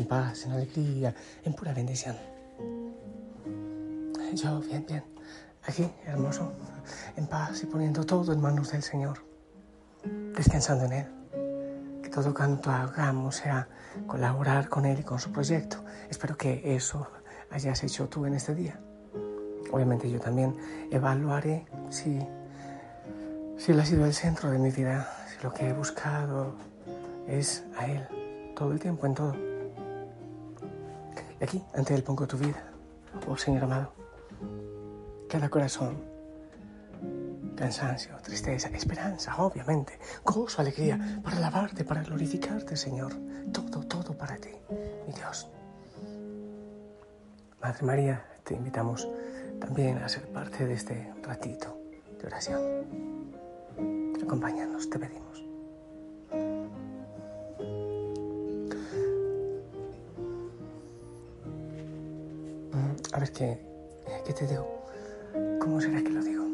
en paz, en alegría, en pura bendición. Yo, bien, bien. Aquí, hermoso, en paz y poniendo todo en manos del Señor. Descansando en Él. Que todo cuanto hagamos sea colaborar con Él y con su proyecto. Espero que eso hayas hecho tú en este día. Obviamente yo también evaluaré si, si Él ha sido el centro de mi vida, si lo que he buscado es a Él, todo el tiempo, en todo. Y aquí, ante Él pongo tu vida, oh Señor amado. Cada corazón, cansancio, tristeza, esperanza, obviamente, gozo, alegría, para alabarte, para glorificarte, Señor. Todo, todo para ti, mi Dios. Madre María, te invitamos también a ser parte de este ratito de oración. Acompáñanos, te pedimos. Ver qué, qué te digo. ¿Cómo será que lo digo?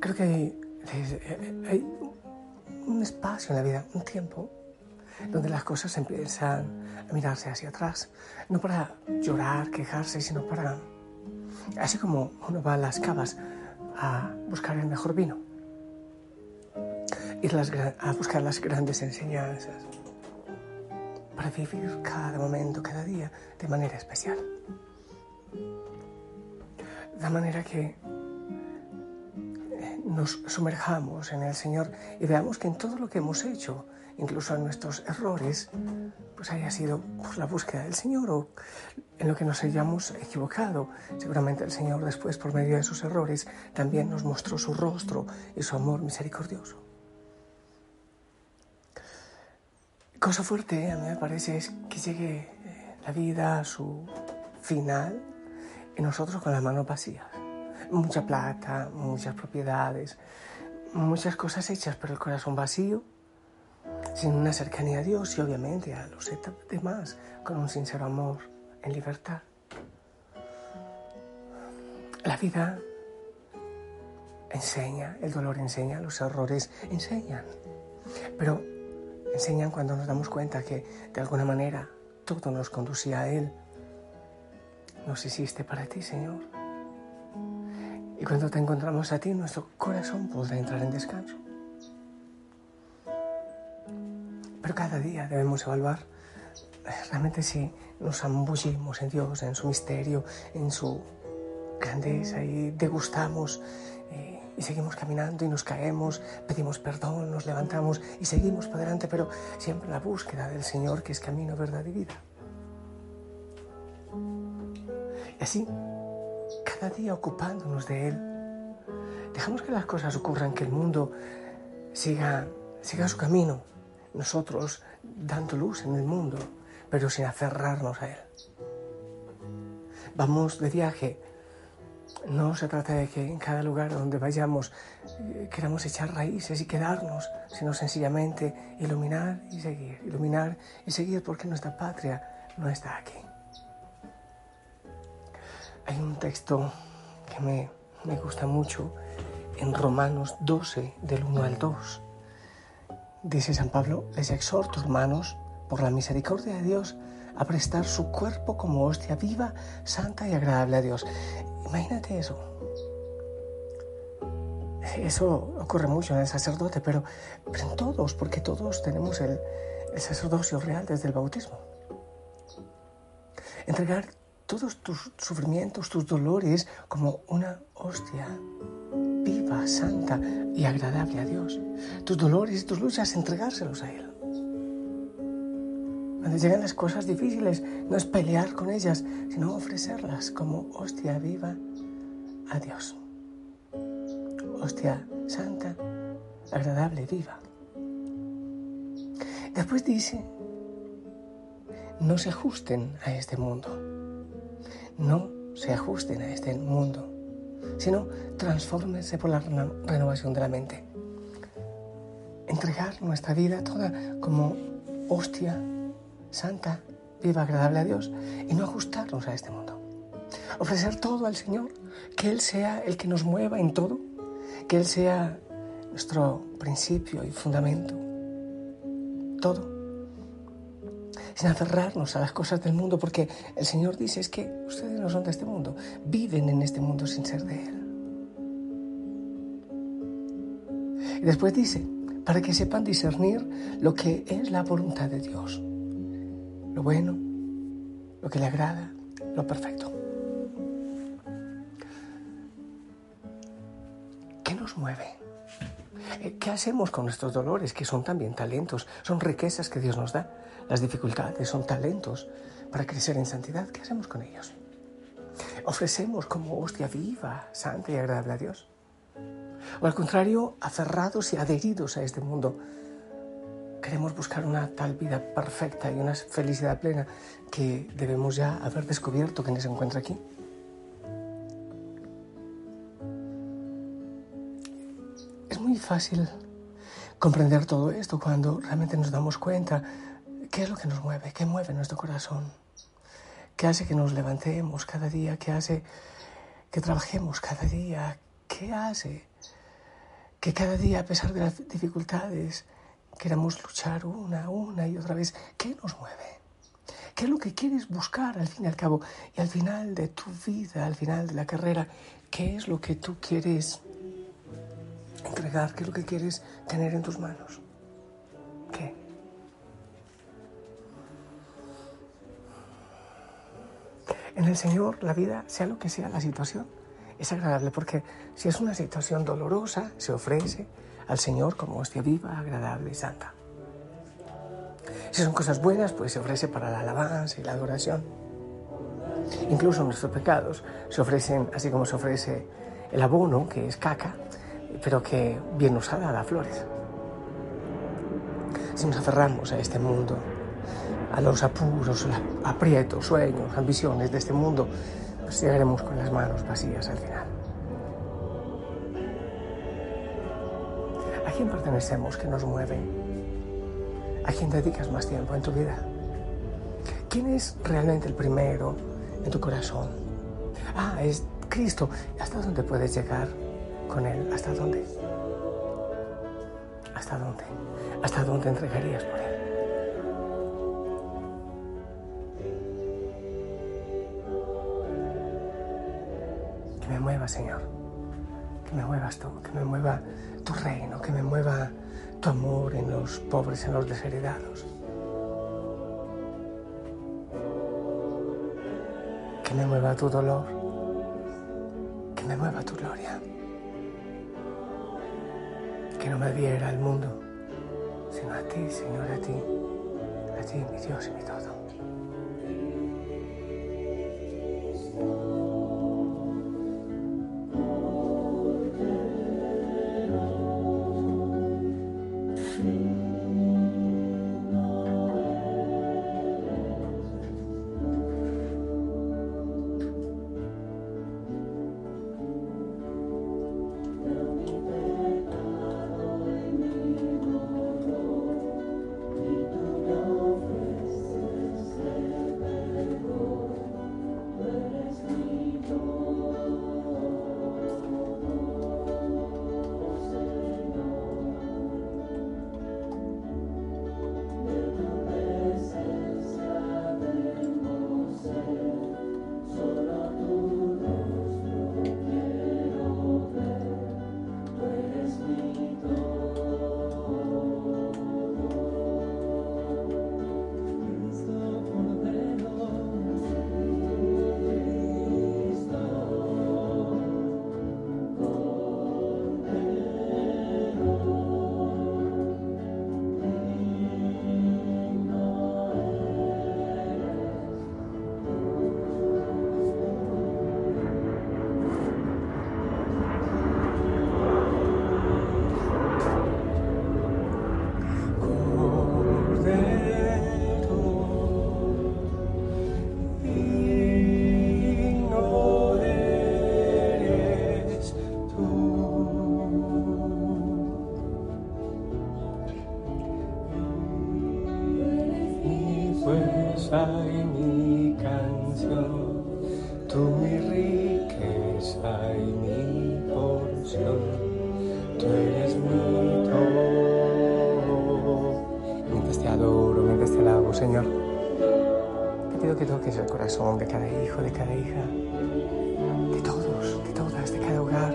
Creo que hay, hay un espacio en la vida, un tiempo, donde las cosas empiezan a mirarse hacia atrás. No para llorar, quejarse, sino para, así como uno va a las cavas a buscar el mejor vino, ir a buscar las grandes enseñanzas, para vivir cada momento, cada día de manera especial. De manera que eh, nos sumerjamos en el Señor y veamos que en todo lo que hemos hecho, incluso en nuestros errores, pues haya sido por la búsqueda del Señor o en lo que nos hayamos equivocado. Seguramente el Señor después, por medio de sus errores, también nos mostró su rostro y su amor misericordioso. Cosa fuerte, a mí me parece, es que llegue eh, la vida a su final y nosotros con las manos vacías. Mucha plata, muchas propiedades, muchas cosas hechas, pero el corazón vacío, sin una cercanía a Dios y obviamente a los demás, con un sincero amor en libertad. La vida enseña, el dolor enseña, los errores enseñan, pero enseñan cuando nos damos cuenta que de alguna manera todo nos conducía a Él. Nos hiciste para ti, Señor. Y cuando te encontramos a ti, nuestro corazón podrá entrar en descanso. Pero cada día debemos evaluar eh, realmente si nos ambullimos en Dios, en su misterio, en su grandeza y degustamos y seguimos caminando y nos caemos, pedimos perdón, nos levantamos y seguimos para adelante, pero siempre en la búsqueda del Señor que es camino, verdad y vida. Y así, cada día ocupándonos de Él, dejamos que las cosas ocurran, que el mundo siga, siga su camino, nosotros dando luz en el mundo, pero sin aferrarnos a Él. Vamos de viaje, no se trata de que en cada lugar donde vayamos eh, queramos echar raíces y quedarnos, sino sencillamente iluminar y seguir, iluminar y seguir porque nuestra patria no está aquí. Hay un texto que me, me gusta mucho en Romanos 12, del 1 al 2. Dice San Pablo, les exhorto, hermanos, por la misericordia de Dios, a prestar su cuerpo como hostia viva, santa y agradable a Dios. Imagínate eso. Eso ocurre mucho en el sacerdote, pero, pero en todos, porque todos tenemos el, el sacerdocio real desde el bautismo. Entregar todos tus sufrimientos, tus dolores, como una hostia viva, santa y agradable a Dios. Tus dolores y tus luchas, entregárselos a Él. Cuando llegan las cosas difíciles, no es pelear con ellas, sino ofrecerlas como hostia viva a Dios. Hostia santa, agradable, viva. Después dice, no se ajusten a este mundo. No se ajusten a este mundo, sino transfórmense por la renovación de la mente. Entregar nuestra vida toda como hostia santa, viva, agradable a Dios y no ajustarnos a este mundo. Ofrecer todo al Señor, que Él sea el que nos mueva en todo, que Él sea nuestro principio y fundamento, todo. Sin aferrarnos a las cosas del mundo, porque el Señor dice es que ustedes no son de este mundo, viven en este mundo sin ser de Él. Y después dice, para que sepan discernir lo que es la voluntad de Dios lo bueno, lo que le agrada, lo perfecto. ¿Qué nos mueve? Eh, ¿Qué hacemos con nuestros dolores, que son también talentos, son riquezas que Dios nos da? Las dificultades son talentos para crecer en santidad. ¿Qué hacemos con ellos? ¿Ofrecemos como hostia viva, santa y agradable a Dios? ¿O al contrario, aferrados y adheridos a este mundo, queremos buscar una tal vida perfecta y una felicidad plena que debemos ya haber descubierto que se encuentra aquí. Es muy fácil comprender todo esto cuando realmente nos damos cuenta qué es lo que nos mueve, qué mueve nuestro corazón, qué hace que nos levantemos cada día, qué hace que trabajemos cada día, qué hace que cada día, a pesar de las dificultades, queremos luchar una, una y otra vez. ¿Qué nos mueve? ¿Qué es lo que quieres buscar al fin y al cabo? Y al final de tu vida, al final de la carrera, ¿qué es lo que tú quieres entregar? ¿Qué es lo que quieres tener en tus manos? ¿Qué? En el Señor la vida, sea lo que sea la situación, es agradable porque si es una situación dolorosa, se ofrece, al Señor como hostia viva, agradable y santa. Si son cosas buenas, pues se ofrece para la alabanza y la adoración. Incluso nuestros pecados se ofrecen, así como se ofrece el abono, que es caca, pero que bien usada da flores. Si nos aferramos a este mundo, a los apuros, aprietos, sueños, ambiciones de este mundo, pues llegaremos con las manos vacías al final. Quién pertenecemos que nos mueve? ¿A quién dedicas más tiempo en tu vida? ¿Quién es realmente el primero en tu corazón? Ah, es Cristo. ¿Hasta dónde puedes llegar con Él? ¿Hasta dónde? ¿Hasta dónde? ¿Hasta dónde entregarías por Él? Que me mueva, Señor. Que me muevas tú, que me mueva tu reino, que me mueva tu amor en los pobres, en los desheredados. Que me mueva tu dolor, que me mueva tu gloria. Que no me diera el mundo, sino a ti, Señor, a ti, a ti, mi Dios y mi todo. Esperanza y mi canción, tú mi riqueza y mi porción, tú eres mi todo. Mientras te adoro, mientras te alabo, Señor, te pido que toques el corazón de cada hijo, de cada hija, de todos, de todas, de cada hogar,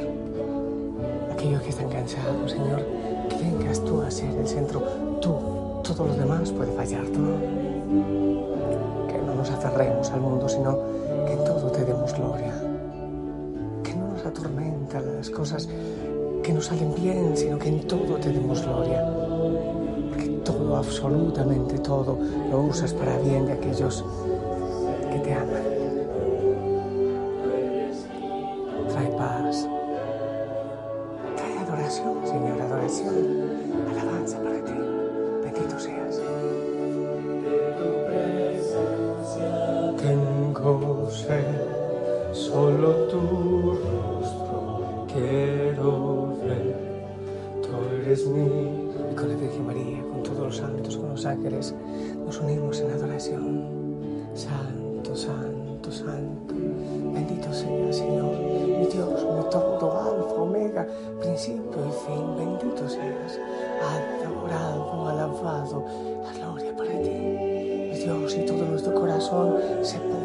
aquellos que están cansados, Señor, que vengas tú a ser el centro, tú todo lo demás puede fallar, ¿no? Que no nos aferremos al mundo, sino que en todo te demos gloria. Que no nos atormenta las cosas que nos salen bien, sino que en todo te demos gloria. Porque todo, absolutamente todo, lo usas para bien de aquellos santo. Bendito sea, Señor, mi Dios, mi todo, alfa, omega, principio y fin. Bendito seas. Adorado, alabado, la gloria para ti. Mi Dios, y todo nuestro corazón se postra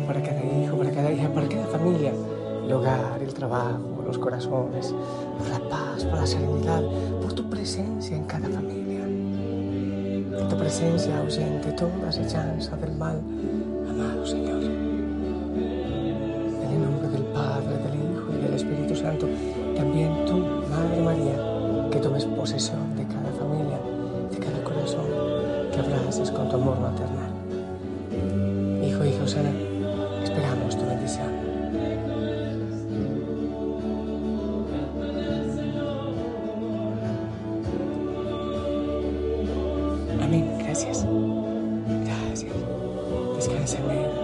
para cada hijo, para cada hija, para cada familia, el hogar, el trabajo, los corazones, por la paz, por la serenidad, por tu presencia en cada familia. En tu presencia ausente toda acechanza del mal, amado Señor. En el nombre del Padre, del Hijo y del Espíritu Santo, también tú, Madre María, que tomes posesión de cada familia, de cada corazón, que abraces con tu amor maternal. Hijo y Josana, Gracias. Gracias. Descanse bien.